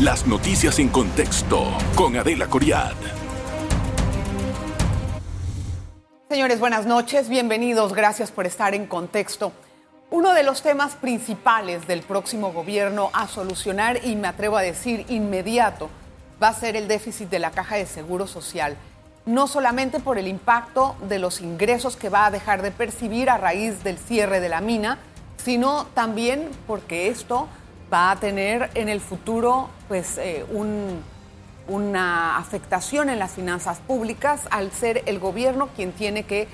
Las noticias en contexto con Adela Coriad. Señores, buenas noches, bienvenidos, gracias por estar en contexto. Uno de los temas principales del próximo gobierno a solucionar, y me atrevo a decir inmediato, va a ser el déficit de la caja de seguro social. No solamente por el impacto de los ingresos que va a dejar de percibir a raíz del cierre de la mina, sino también porque esto va a tener en el futuro pues, eh, una afectación en las finanzas públicas al ser el gobierno quien tiene que,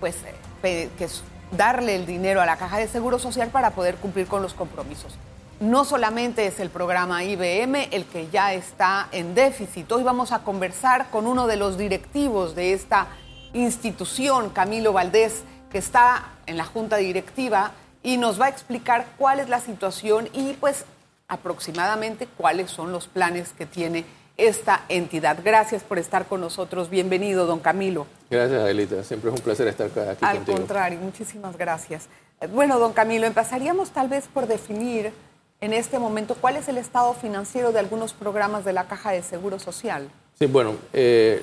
pues, que darle el dinero a la caja de seguro social para poder cumplir con los compromisos. No solamente es el programa IBM el que ya está en déficit. Hoy vamos a conversar con uno de los directivos de esta institución, Camilo Valdés, que está en la junta directiva y nos va a explicar cuál es la situación y pues aproximadamente cuáles son los planes que tiene esta entidad. Gracias por estar con nosotros. Bienvenido, don Camilo. Gracias, Adelita. Siempre es un placer estar aquí Al contigo. Contrario, muchísimas gracias. Eh, bueno, don Camilo, empezaríamos tal vez por definir en este momento cuál es el estado financiero de algunos programas de la Caja de Seguro Social. Sí, bueno, eh,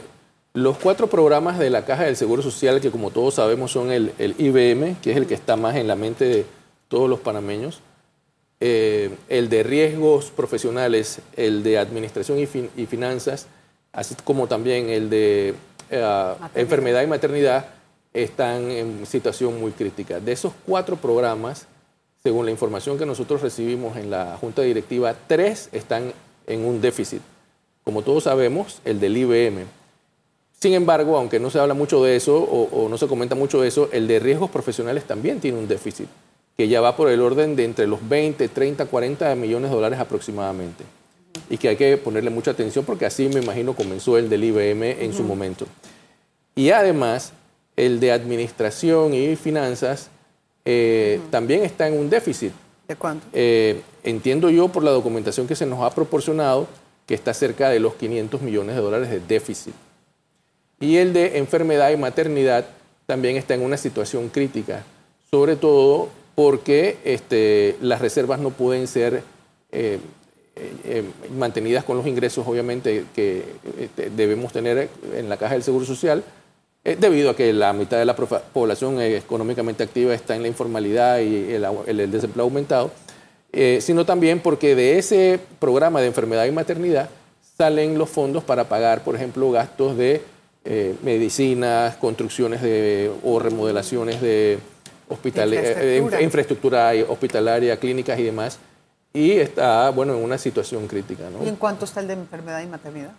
los cuatro programas de la Caja del Seguro Social, que como todos sabemos son el, IBM, que es el que está más en la mente de todos los panameños, eh, el de riesgos profesionales, el de administración y, finanzas, así como también el de eh, enfermedad y maternidad, están en situación muy crítica. De esos cuatro programas, según la información que nosotros recibimos en la Junta Directiva, tres están en un déficit. Como todos sabemos, el del IBM, sin embargo, aunque no se habla mucho de eso o, no se comenta mucho de eso, el de riesgos profesionales también tiene un déficit, que ya va por el orden de entre los 20, 30, 40 millones de dólares aproximadamente. Y que hay que ponerle mucha atención porque así me imagino comenzó el del IBM en su momento. Y además, el de administración y finanzas eh, también está en un déficit. ¿De cuánto? Eh, entiendo yo por la documentación que se nos ha proporcionado que está cerca de los 500 millones de dólares de déficit. Y el de enfermedad y maternidad también está en una situación crítica, sobre todo porque este, las reservas no pueden ser eh, eh, eh, mantenidas con los ingresos, obviamente, que este, debemos tener en la caja del Seguro Social, debido a que la mitad de la población económicamente activa está en la informalidad y el, desempleo aumentado, sino también porque de ese programa de enfermedad y maternidad salen los fondos para pagar, por ejemplo, gastos de medicinas, construcciones de, o remodelaciones de hospitales, eh, infraestructura. infraestructura hospitalaria, clínicas y demás. Y está, bueno, en una situación crítica. ¿Y en cuánto está el de enfermedad y maternidad?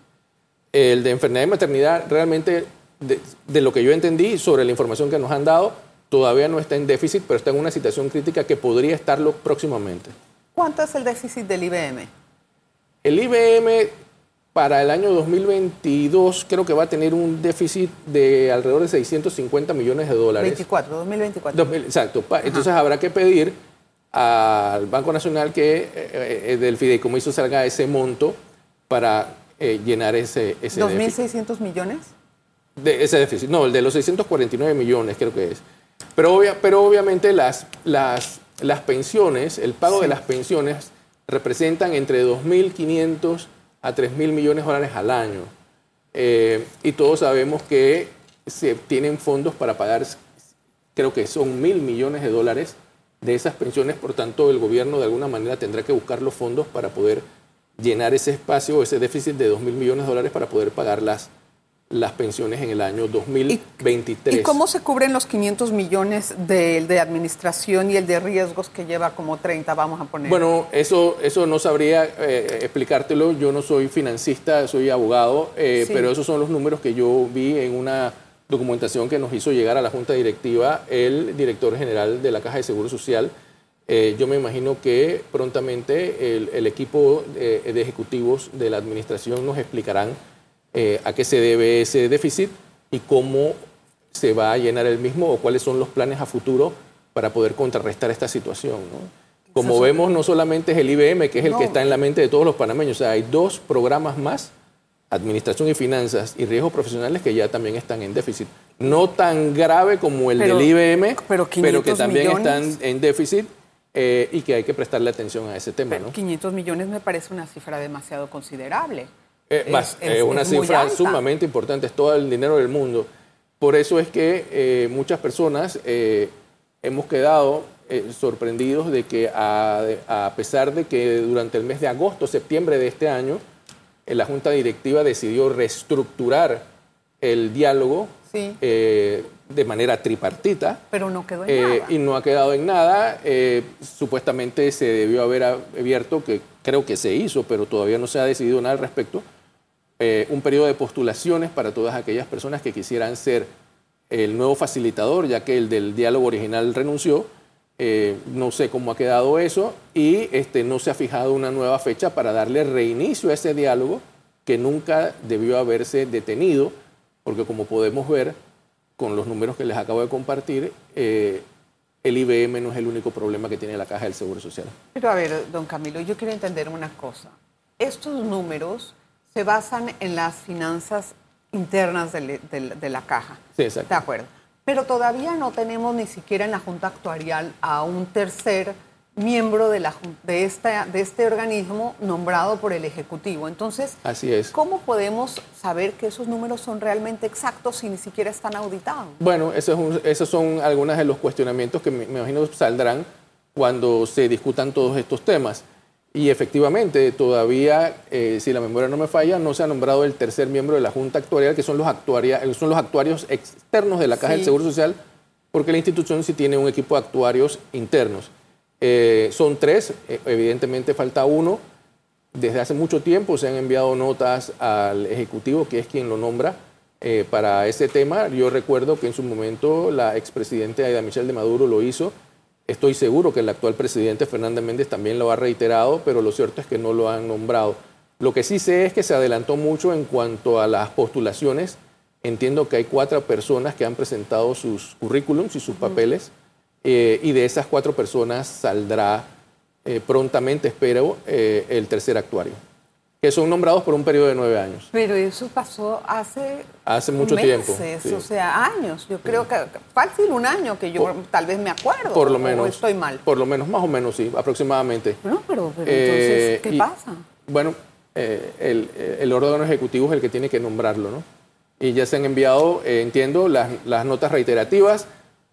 El de enfermedad y maternidad, realmente, de, de lo que yo entendí sobre la información que nos han dado, todavía no está en déficit, pero está en una situación crítica que podría estarlo próximamente. ¿Cuánto es el déficit del IBM? El IBM para el año 2022 creo que va a tener un déficit de alrededor de 650 millones de dólares. 24, 2024. exacto. Entonces habrá que pedir al Banco Nacional que eh, eh, del fideicomiso salga ese monto para eh, llenar ese, ese ¿2.600 millones? De ese déficit. No, el de los 649 millones creo que es. Pero, obvia, pero obviamente las, las, las pensiones, el pago de las pensiones representan entre 2.500 a 3 mil millones de dólares al año. Eh, y todos sabemos que se tienen fondos para pagar, creo que son mil millones de dólares de esas pensiones, por tanto el gobierno de alguna manera tendrá que buscar los fondos para poder llenar ese espacio, ese déficit de 2 mil millones de dólares para poder pagar las, las pensiones en el año 2023. ¿Y, cómo se cubren los 500 millones de, de, administración y el de riesgos que lleva como 30, vamos a poner? Bueno, eso, eso no sabría eh, explicártelo. Yo no soy financista, soy abogado, eh, pero esos son los números que yo vi en una documentación que nos hizo llegar a la Junta Directiva el director general de la Caja de Seguro Social. Eh, yo me imagino que prontamente el, el equipo de, de ejecutivos de la administración nos explicarán eh, a qué se debe ese déficit y cómo se va a llenar el mismo o cuáles son los planes a futuro para poder contrarrestar esta situación. Como vemos, no solamente es el IBM, que es el que está en la mente de todos los panameños, o sea, hay dos programas más, Administración y Finanzas y Riesgos Profesionales, que ya también están en déficit. No tan grave como el del IBM, pero, que también están en déficit eh, y que hay que prestarle atención a ese tema. Pero ¿no? 500 millones me parece una cifra demasiado considerable. Eh, Es- más, es- eh, una es muy cifra sumamente importante, es todo el dinero del mundo. Por eso es que eh, muchas personas eh, hemos quedado sorprendidos de que a, a pesar de que durante el mes de agosto, septiembre de este año, la Junta Directiva decidió reestructurar el diálogo Sí. de manera tripartita, Pero no quedó en nada. y no ha quedado en nada. Supuestamente se debió haber abierto, que creo que se hizo, pero todavía no se ha decidido nada al respecto, eh, un periodo de postulaciones para todas aquellas personas que quisieran ser el nuevo facilitador, ya que el del diálogo original renunció. Eh, no sé cómo ha quedado eso y este, no se ha fijado una nueva fecha para darle reinicio a ese diálogo que nunca debió haberse detenido, porque como podemos ver con los números que les acabo de compartir, eh, el IBM no es el único problema que tiene la Caja del Seguro Social. Pero a ver, don Camilo, yo quiero entender una cosa. Estos números se basan en las finanzas internas de, la caja. Sí, exacto. De acuerdo. Pero todavía no tenemos ni siquiera en la Junta Actuarial a un tercer miembro de, la, de, esta, de este organismo nombrado por el Ejecutivo. Entonces, Así es. ¿cómo podemos saber que esos números son realmente exactos si ni siquiera están auditados? Bueno, eso es un- esos son algunos de los cuestionamientos que me, me imagino saldrán cuando se discutan todos estos temas. Y efectivamente, todavía, eh, si la memoria no me falla, no se ha nombrado el tercer miembro de la Junta Actuarial, que son los, son los actuarios externos de la Caja Sí. del Seguro Social, porque la institución sí tiene un equipo de actuarios internos. Eh, son tres, eh, evidentemente falta uno. Desde hace mucho tiempo se han enviado notas al Ejecutivo, que es quien lo nombra, eh, para ese tema. Yo recuerdo que en su momento la expresidenta Aida Michel de Maduro lo hizo. Estoy seguro que el actual presidente Fernández Méndez también lo ha reiterado, pero lo cierto es que no lo han nombrado. Lo que sí sé es que se adelantó mucho en cuanto a las postulaciones. Entiendo que hay cuatro personas que han presentado sus currículums y sus papeles, eh, y de esas cuatro personas saldrá eh, prontamente, espero, eh, el tercer actuario, que son nombrados por un periodo de nueve años. Pero eso pasó hace Hace mucho meses, tiempo. sí. o sea, años. Yo creo que fácil un año que yo Por- tal vez me acuerdo. por lo o menos. estoy mal. Por lo menos, más o menos, sí, aproximadamente. No, pero, pero entonces, ¿qué y- pasa? Bueno, el, el órgano ejecutivo es el que tiene que nombrarlo, ¿no? Y ya se han enviado, entiendo, las, las notas reiterativas,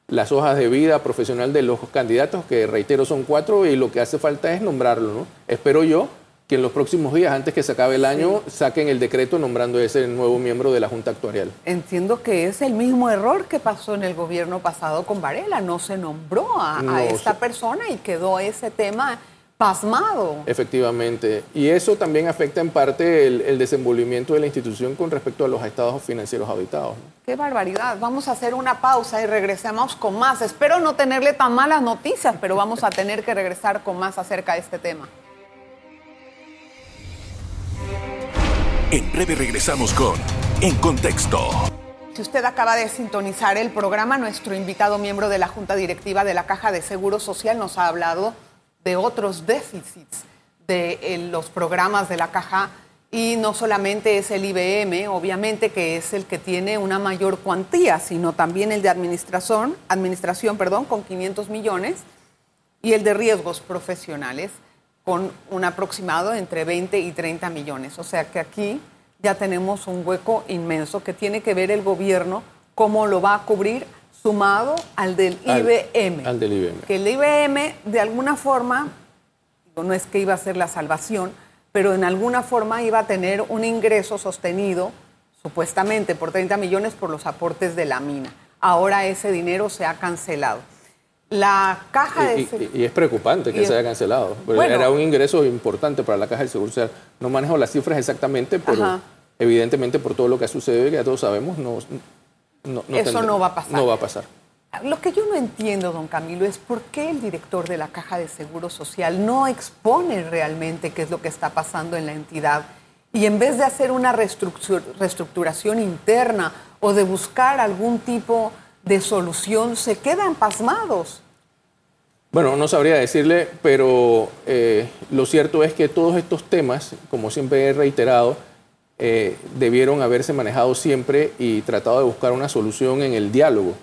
las hojas de vida profesional de los candidatos, que reitero son cuatro, y lo que hace falta es nombrarlo, ¿no? Espero yo que en los próximos días, antes que se acabe el año, saquen el decreto nombrando ese nuevo miembro de la Junta Actuarial. Entiendo que es el mismo error que pasó en el gobierno pasado con Varela. No se nombró a, esta se- persona y quedó ese tema pasmado. Efectivamente. Y eso también afecta en parte el, el desenvolvimiento de la institución con respecto a los estados financieros auditados. Qué barbaridad. Vamos a hacer una pausa y regresamos con más. Espero no tenerle tan malas noticias, pero vamos a tener que regresar con más acerca de este tema. En breve regresamos con En Contexto. Si usted acaba de sintonizar el programa, nuestro invitado miembro de la Junta Directiva de la Caja de Seguro Social nos ha hablado de otros déficits de eh, los programas de la Caja y no solamente es el IBM, obviamente que es el que tiene una mayor cuantía, sino también el de administración, administración, perdón, con 500 millones y el de riesgos profesionales con un aproximado entre 20 y 30 millones. O sea que aquí ya tenemos un hueco inmenso que tiene que ver el gobierno cómo lo va a cubrir sumado al del Al- IBM. al del IBM. Que el IBM de alguna forma, digo, no es que iba a ser la salvación, pero en alguna forma iba a tener un ingreso sostenido supuestamente por 30 millones por los aportes de la mina. Ahora ese dinero se ha cancelado. La caja de... Y, y- y es preocupante que Y- se haya cancelado. porque Bueno. era un ingreso importante para la Caja del Seguro Social. No manejo las cifras exactamente, pero Ajá. evidentemente por todo lo que ha sucedido y que ya todos sabemos, no, no, no Eso no va a pasar. No va a pasar. Lo que yo no entiendo, don Camilo, es por qué el director de la Caja de Seguro Social no expone realmente qué es lo que está pasando en la entidad y en vez de hacer una reestructu- reestructuración interna o de buscar algún tipo de solución, se quedan pasmados. Bueno, no sabría decirle, pero eh, lo cierto es que todos estos temas, como siempre he reiterado, eh, debieron haberse manejado siempre y tratado de buscar una solución en el diálogo.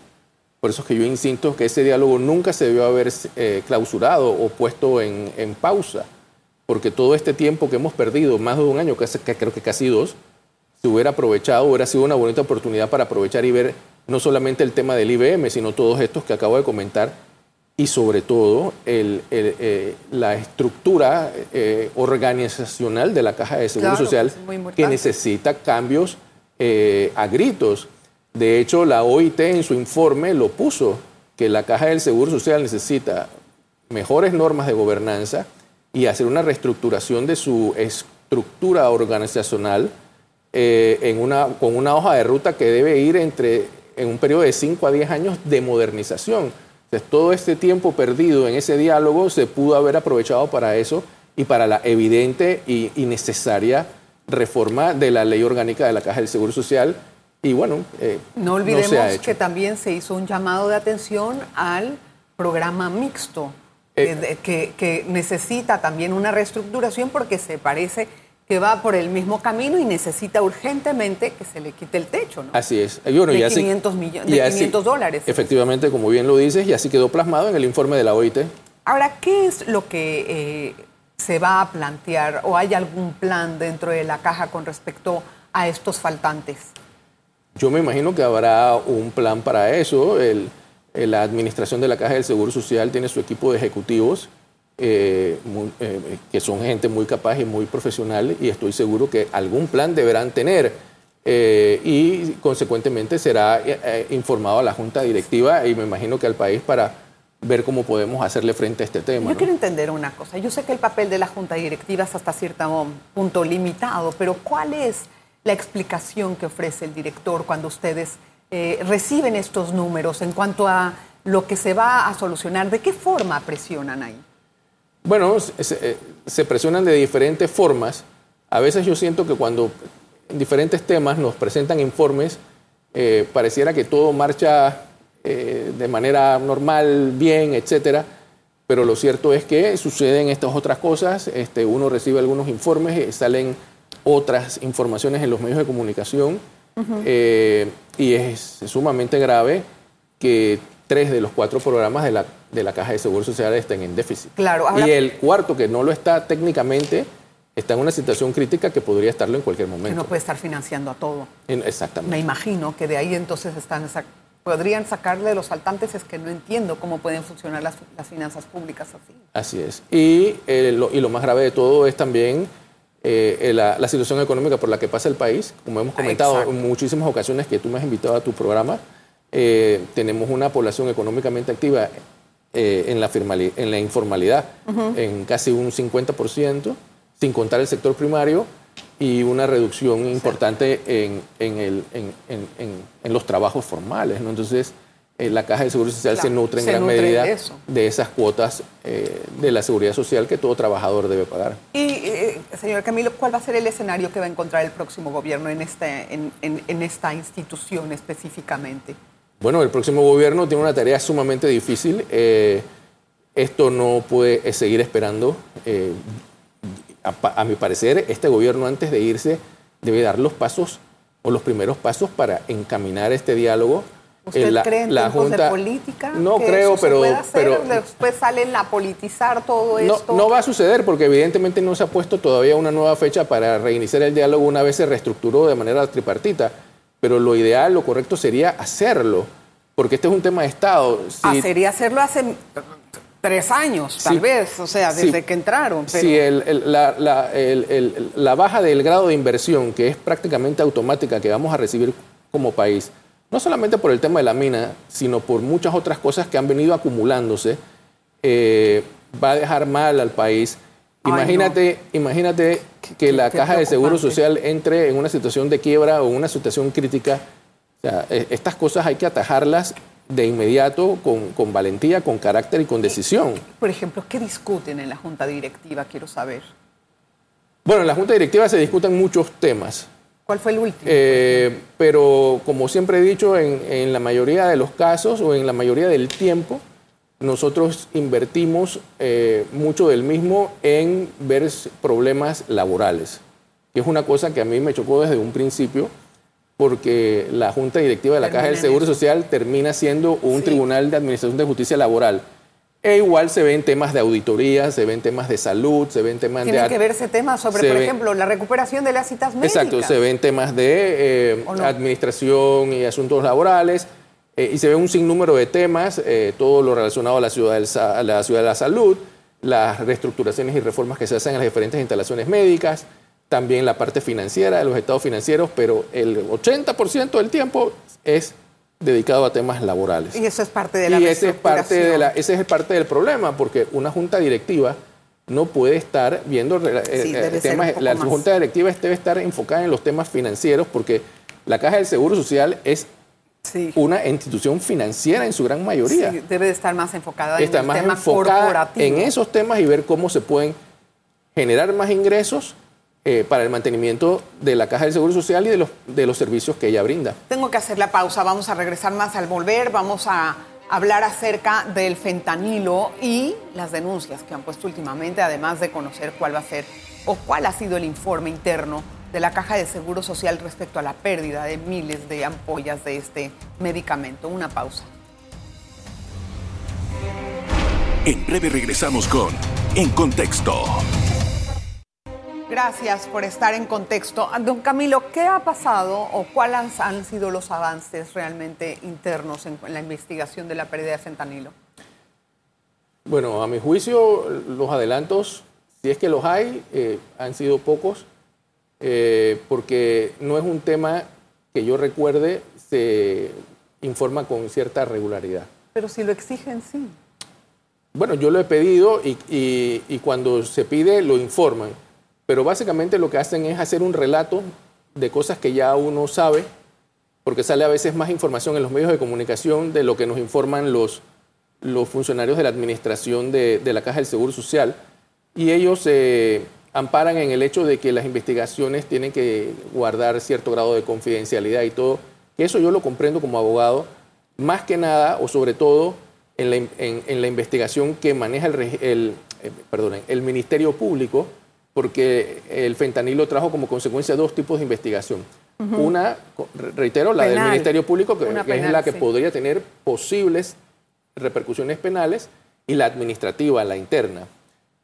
Por eso es que yo insisto que ese diálogo nunca se debió haber eh, clausurado o puesto en, pausa, porque todo este tiempo que hemos perdido, más de un año, creo que casi dos, se hubiera aprovechado, hubiera sido una bonita oportunidad para aprovechar y ver no solamente el tema del IBM, sino todos estos que acabo de comentar y sobre todo eh, la estructura eh, organizacional de la Caja de Seguro Social que necesita cambios a gritos. De hecho, la OIT en su informe lo puso, que la Caja del Seguro Social necesita mejores normas de gobernanza y hacer una reestructuración de su estructura organizacional eh, en una, con una hoja de ruta que debe ir entre, en un periodo de 5 a 10 años de modernización. Entonces, todo este tiempo perdido en ese diálogo se pudo haber aprovechado para eso y para la evidente y, y necesaria reforma de la ley orgánica de la Caja del Seguro Social. Y bueno, eh, no olvidemos que también se hizo un llamado de atención al programa mixto, eh, que, necesita también una reestructuración porque se parece que va por el mismo camino y necesita urgentemente que se le quite el techo, ¿no? Así es. de 500, millones, de 500 dólares. Efectivamente, como bien lo dices, y así quedó plasmado en el informe de la OIT. Ahora, ¿qué es lo que eh, se va a plantear o hay algún plan dentro de la caja con respecto a estos faltantes? Yo me imagino que habrá un plan para eso. la administración de la Caja del Seguro Social tiene su equipo de ejecutivos, eh, eh, que son gente muy capaz y muy profesional, y estoy seguro que algún plan deberán tener. Eh, y consecuentemente será informado a la Junta Directiva y me imagino que al país para ver cómo podemos hacerle frente a este tema. Yo quiero entender una cosa. Yo sé que el papel de la Junta Directiva es hasta cierto punto limitado, pero ¿cuál es la explicación que ofrece el director cuando ustedes eh, reciben estos números en cuanto a lo que se va a solucionar? ¿De qué forma presionan ahí? Bueno, se, eh, presionan de diferentes formas. A veces yo siento que cuando en diferentes temas nos presentan informes, eh, pareciera que todo marcha de manera normal, bien, etcétera. Pero lo cierto es que suceden estas otras cosas. Este, uno recibe algunos informes, salen otras informaciones en los medios de comunicación eh, y es sumamente grave que tres de los cuatro programas de la, de la Caja de Seguro Social estén en déficit. Claro, Y el cuarto, que no lo está técnicamente, está en una situación crítica que podría estarlo en cualquier momento. Que no puede estar financiando a todo. exactamente. Me imagino que de ahí entonces están podrían sacarle de los faltantes es que no entiendo cómo pueden funcionar las, finanzas públicas así. Así es. Y, eh, lo, y lo más grave de todo es también eh, la, situación económica por la que pasa el país. Como hemos comentado en muchísimas ocasiones que tú me has invitado a tu programa, eh, tenemos una población económicamente activa eh, en, la en la informalidad en casi un 50%, sin contar el sector primario, y una reducción importante en, el, en, los trabajos formales. ¿no? Entonces, eh, la Caja de Seguro Social se nutre en gran medida de, esas cuotas eh, de la seguridad social que todo trabajador debe pagar. Y, eh, señor Camilo, ¿cuál va a ser el escenario que va a encontrar el próximo gobierno en, este, en, esta institución específicamente? Bueno, el próximo gobierno tiene una tarea sumamente difícil. esto no puede seguir esperando. a mi parecer, este gobierno antes de irse debe dar los pasos o los primeros pasos para encaminar este diálogo ¿Usted la, cree en la Junta, de política? No creo, pero, pero... Después salen a politizar todo esto. No va a suceder porque evidentemente no se ha puesto todavía una nueva fecha para reiniciar el diálogo una vez se reestructuró de manera tripartita. Pero lo ideal, lo correcto sería hacerlo, porque este es un tema de Estado. ah, sería hacerlo hace tres años, tal vez, o sea, desde que entraron. Pero... Sí, la, la baja del grado de inversión, que es prácticamente automática que vamos a recibir como país, no solamente por el tema de la mina, sino por muchas otras cosas que han venido acumulándose, eh, va a dejar mal al país. Imagínate, imagínate que la caja de seguro social entre en una situación de quiebra o una situación crítica. E, estas cosas hay que atajarlas de inmediato, con, con, valentía, con carácter y con decisión. Por ejemplo, ¿qué discuten en la Junta Directiva? Quiero saber. Bueno, en la Junta Directiva se discuten muchos temas. ¿Cuál fue el último? Eh, pero como siempre he dicho, en, la mayoría de los casos o en la mayoría del tiempo, nosotros invertimos eh, mucho del mismo en ver problemas laborales, que es una cosa que a mí me chocó desde un principio, porque la Junta Directiva de la Caja del Seguro eso. Social termina siendo un Sí. tribunal de administración de justicia laboral. E igual se ven temas de auditoría, se ven temas de salud, se ven temas de... Tienen que verse temas sobre, por ejemplo, la recuperación de las citas médicas. Exacto, se ven temas de eh, ¿O no? administración y asuntos laborales, eh, y se ve un sinnúmero de temas, eh, todo lo relacionado a la, ciudad del a la ciudad de la salud, las reestructuraciones y reformas que se hacen en las diferentes instalaciones médicas, también la parte financiera de los estados financieros, pero el 80% del tiempo es dedicado a temas laborales. Y eso es parte de la Y ese es parte de la, ese es parte del problema, porque una junta directiva no puede estar viendo eh, Sí, eh, temas. La más. junta directiva debe estar enfocada en los temas financieros, porque la Caja del Seguro Social es Sí. una institución financiera en su gran mayoría. Sí, debe de estar más enfocada Está en más en esos temas y ver cómo se pueden generar más ingresos eh, para el mantenimiento de la Caja del Seguro Social y de los, de los servicios que ella brinda. Tengo que hacer la pausa, vamos a regresar más al volver, vamos a hablar acerca del fentanilo y las denuncias que han puesto últimamente, además de conocer cuál va a ser o cuál ha sido el informe interno de la Caja de Seguro Social respecto a la pérdida de miles de ampollas de este medicamento. Una pausa. En breve regresamos con En Contexto. Gracias por estar en contexto. Ah, Don Camilo, ¿qué ha pasado o cuáles han sido los avances realmente internos en, en la investigación de la pérdida de fentanilo? Bueno, a mi juicio, los adelantos, si es que los hay, eh, han sido pocos, eh, porque no es un tema que yo recuerde se informa con cierta regularidad. Pero si lo exigen, sí. Bueno, yo lo he pedido y, y- y cuando se pide lo informan, pero básicamente lo que hacen es hacer un relato de cosas que ya uno sabe, porque sale a veces más información en los medios de comunicación de lo que nos informan los, los funcionarios de la administración de, de la Caja del Seguro Social, y ellos se amparan en el hecho de que las investigaciones tienen que guardar cierto grado de confidencialidad y todo, eso yo lo comprendo como abogado, más que nada o sobre todo en la, en- en la investigación que maneja el, el, eh, perdonen, el Ministerio Público, porque el fentanilo trajo como consecuencia dos tipos de investigación. Una, reitero, la del. Ministerio Público, que, es la que sí. podría tener posibles repercusiones penales, y la administrativa, la interna.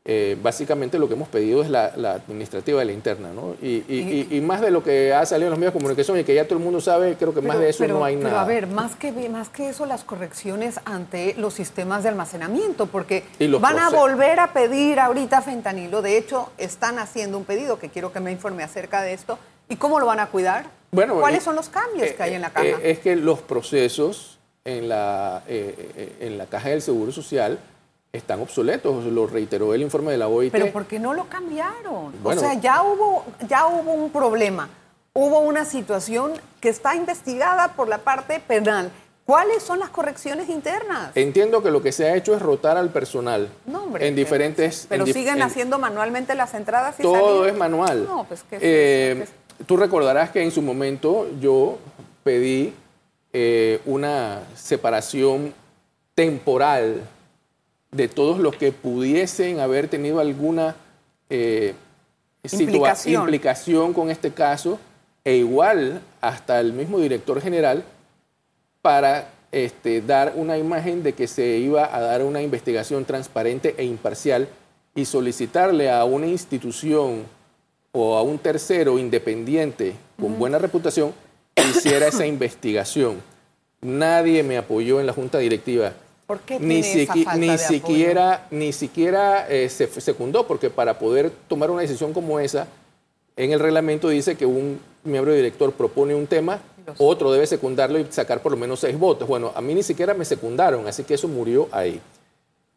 Eh, básicamente lo que hemos pedido es la, la administrativa y la interna, ¿no? Y, y- y- y más de lo que ha salido en los medios de comunicación y que ya todo el mundo sabe, creo que más de eso pero- no hay pero nada. a ver, más que, más que eso, las correcciones ante los sistemas de almacenamiento, porque van a volver a pedir ahorita fentanilo. De hecho, están haciendo un pedido que quiero que me informe acerca de esto. ¿Y cómo lo van a cuidar? Bueno, ¿Cuáles eh, son los cambios que hay en la Eh, caja? eh, es que los procesos en la, eh, eh, en la caja del Seguro Social están obsoletos, lo reiteró el informe de la OIT. Pero ¿por qué no lo cambiaron? Bueno. o sea, ya hubo, ya hubo un problema, hubo una situación que está investigada por la parte penal. ¿Cuáles son las correcciones internas? Entiendo que lo que se ha hecho es rotar al personal No, hombre, en diferentes... Pero en siguen en- haciendo manualmente las entradas y Todo salidas. es manual. No, pues qué es Eh, Tú recordarás que en su momento yo pedí eh, una separación temporal de todos los que pudiesen haber tenido alguna eh, implicación con este caso, e igual hasta el mismo director general, para este, dar una imagen de que se iba a dar una investigación transparente e imparcial y solicitarle a una institución o a un tercero independiente con buena reputación que hiciera esa investigación. Nadie me apoyó en la junta directiva. ¿Por qué Ni, tiene esa siqui- falta ni de apoyo? siquiera, ni siquiera eh, se secundó, porque para poder tomar una decisión como esa, en el reglamento dice que un miembro director propone un tema, Los- otro debe secundarlo y sacar por lo menos seis votos. Bueno, a mí ni siquiera me secundaron, así que eso murió ahí.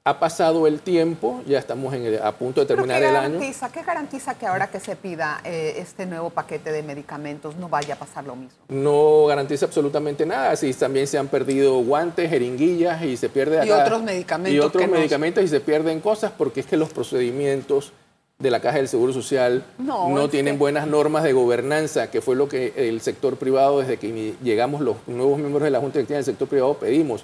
Ha pasado el tiempo, ya estamos en el- a punto de ¿Pero terminar el año. garantiza, ¿Qué garantiza que ahora que se pida eh, este nuevo paquete de medicamentos no vaya a pasar lo mismo? No garantiza absolutamente nada. Si también se han perdido guantes, jeringuillas y se pierde Y acá- otros medicamentos y otros que no- medicamentos y se pierden cosas porque es que los procedimientos de la Caja del Seguro Social No, tienen que- buenas normas de gobernanza, que fue lo que el sector privado, desde que llegamos los nuevos miembros de la Junta Directiva del sector privado, pedimos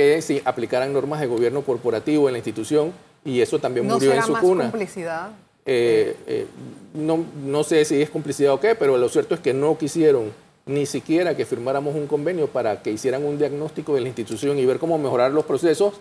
que se aplicaran normas de gobierno corporativo en la institución y eso también ¿No murió será en su más cuna. complicidad? Eh, eh, no, no sé si es complicidad o qué, pero lo cierto es que no quisieron ni siquiera que firmáramos un convenio para que hicieran un diagnóstico de la institución y ver cómo mejorar los procesos.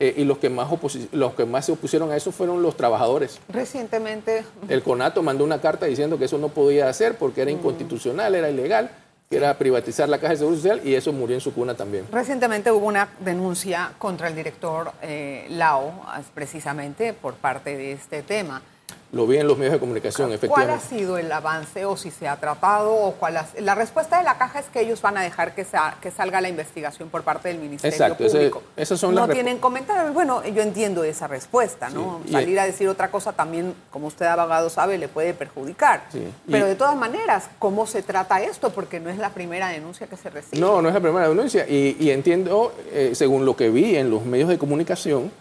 eh, y los que, más los que más se opusieron a eso fueron los trabajadores. Recientemente, El CONATO mandó una carta diciendo que eso no podía hacer porque era inconstitucional, era ilegal, que era privatizar la Caja de Seguro Social y eso murió en su cuna también. recientemente hubo una denuncia contra el director eh, Lao, precisamente por parte de este tema. Lo vi en los medios de comunicación, ¿Cuál ha efectivamente. sido el avance o si se ha tratado o cuál ha- La respuesta de la caja es que ellos van a dejar que, sa- que salga la investigación por parte del Ministerio Exacto, ese- Público. esas son no las tienen comentarios. Bueno, yo entiendo esa respuesta, ¿no? Sí, Salir a decir otra cosa también, como usted abogado sabe, le puede perjudicar. Sí, Pero de todas maneras, ¿cómo se trata esto? Porque no es la primera denuncia que se recibe. No, no es la primera denuncia. Y, y entiendo, eh, según lo que vi en los medios de comunicación,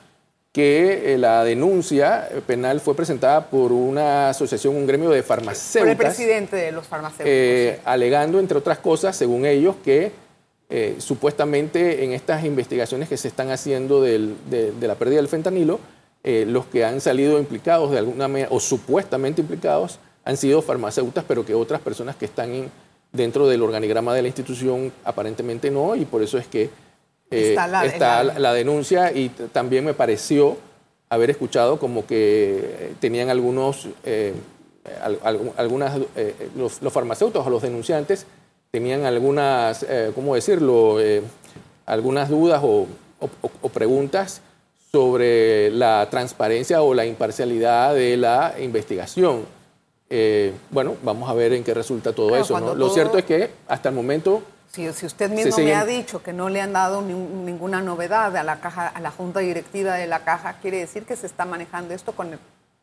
que eh, la denuncia penal fue presentada por una asociación, un gremio de por farmacéuticas. el presidente de los farmacéuticos. eh, alegando, entre otras cosas, según ellos, que eh, supuestamente en estas investigaciones que se están haciendo del- de, de la pérdida del fentanilo, los que han salido implicados de alguna manera, o supuestamente implicados, han sido farmacéuticas, pero que otras personas que están en- dentro del organigrama de la institución aparentemente no, y por eso es que eh, Está la- está la- la, la denuncia y también me pareció haber escuchado como que eh, tenían algunos, eh, al- algu- algunas, eh, los, los farmacéuticos o los denunciantes tenían algunas, ¿cómo decirlo?, algunas dudas o, o- o- o preguntas sobre la transparencia o la imparcialidad de la investigación. Eh, bueno, vamos a ver en qué resulta todo Claro, eso. Lo cierto es que hasta el momento Si, si usted mismo me ha dicho que no le han dado ni- ninguna novedad a la caja, a la junta directiva de la caja, quiere decir que se está manejando esto con el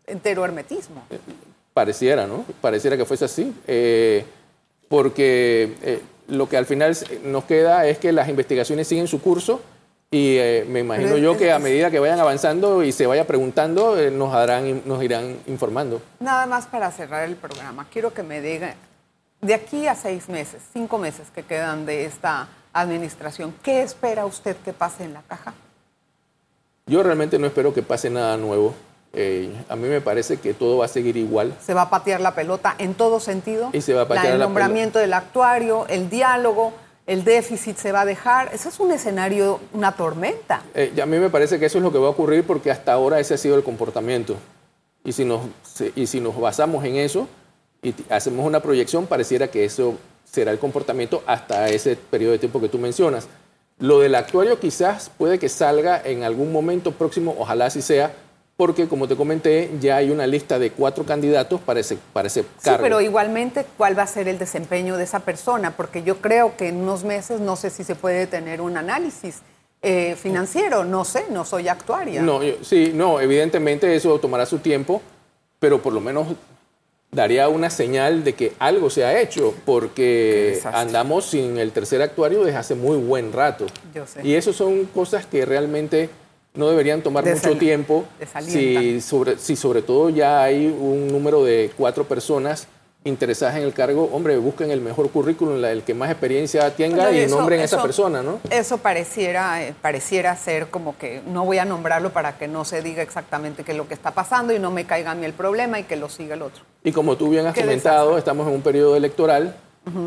entero hermetismo. Pareciera, ¿no? Pareciera que fuese así. eh, porque eh, lo que al final nos queda es que las investigaciones siguen su curso y eh, me imagino Pero yo que a medida que vayan avanzando y se vaya preguntando, eh, nos, harán, nos irán informando. Nada más para cerrar el programa, quiero que me diga, de aquí a seis meses, cinco meses que quedan de esta administración, ¿qué espera usted que pase en la caja? Yo realmente no espero que pase nada nuevo. Eh, a mí me parece que todo va a seguir igual. ¿Se va a patear la pelota en todo sentido? Y se va a patear el la nombramiento del actuario, el diálogo, el déficit se va a dejar. Ese es un escenario, una tormenta. Eh, y a mí me parece que eso es lo que va a ocurrir porque hasta ahora ese ha sido el comportamiento. Y si nos, y si nos basamos en eso y hacemos una proyección, pareciera que eso será el comportamiento hasta ese periodo de tiempo que tú mencionas. Lo del actuario quizás puede que salga en algún momento próximo, ojalá así sea, porque como te comenté, ya hay una lista de cuatro candidatos para ese, para ese Sí, cargo. pero igualmente, ¿cuál va a ser el desempeño de esa persona? Porque yo creo que en unos meses no sé si se puede tener un análisis eh, financiero, no sé, no soy actuaria. No, yo- sí, no, evidentemente eso tomará su tiempo, pero por lo menos daría una señal de que algo se ha hecho, porque andamos sin el tercer actuario desde hace muy buen rato. Yo sé. Y eso son cosas que realmente no deberían tomar Desal- mucho tiempo si sobre, si sobre todo ya hay un número de cuatro personas interesadas en el cargo, hombre, busquen el mejor currículum, el que más experiencia tenga y eso- nombren a esa persona, ¿no? Eso pareciera, eh, pareciera ser como que no voy a nombrarlo para que no se diga exactamente qué es lo que está pasando y no me caiga a mí el problema y que lo siga el otro. Y como tú bien has comentado, desastre. estamos en un periodo electoral.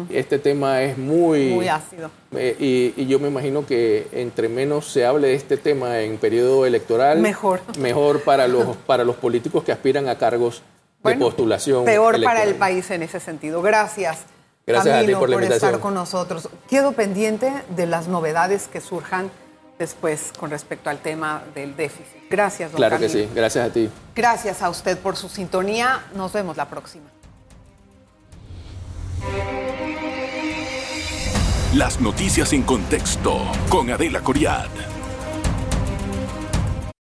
Este tema es muy... Muy ácido. eh, y, y yo me imagino que entre menos se hable de este tema en periodo electoral, Mejor. Mejor para los, para los políticos que aspiran a cargos Bueno, de postulación. Peor para el país en ese sentido. Gracias. Gracias a ti Camilo, por la estar con nosotros. Quedo pendiente de las novedades que surjan después con respecto al tema del déficit. Gracias, don Claro que sí, gracias a ti. Gracias a usted por su sintonía. Nos vemos la próxima. Las noticias en contexto con Adela Coriad.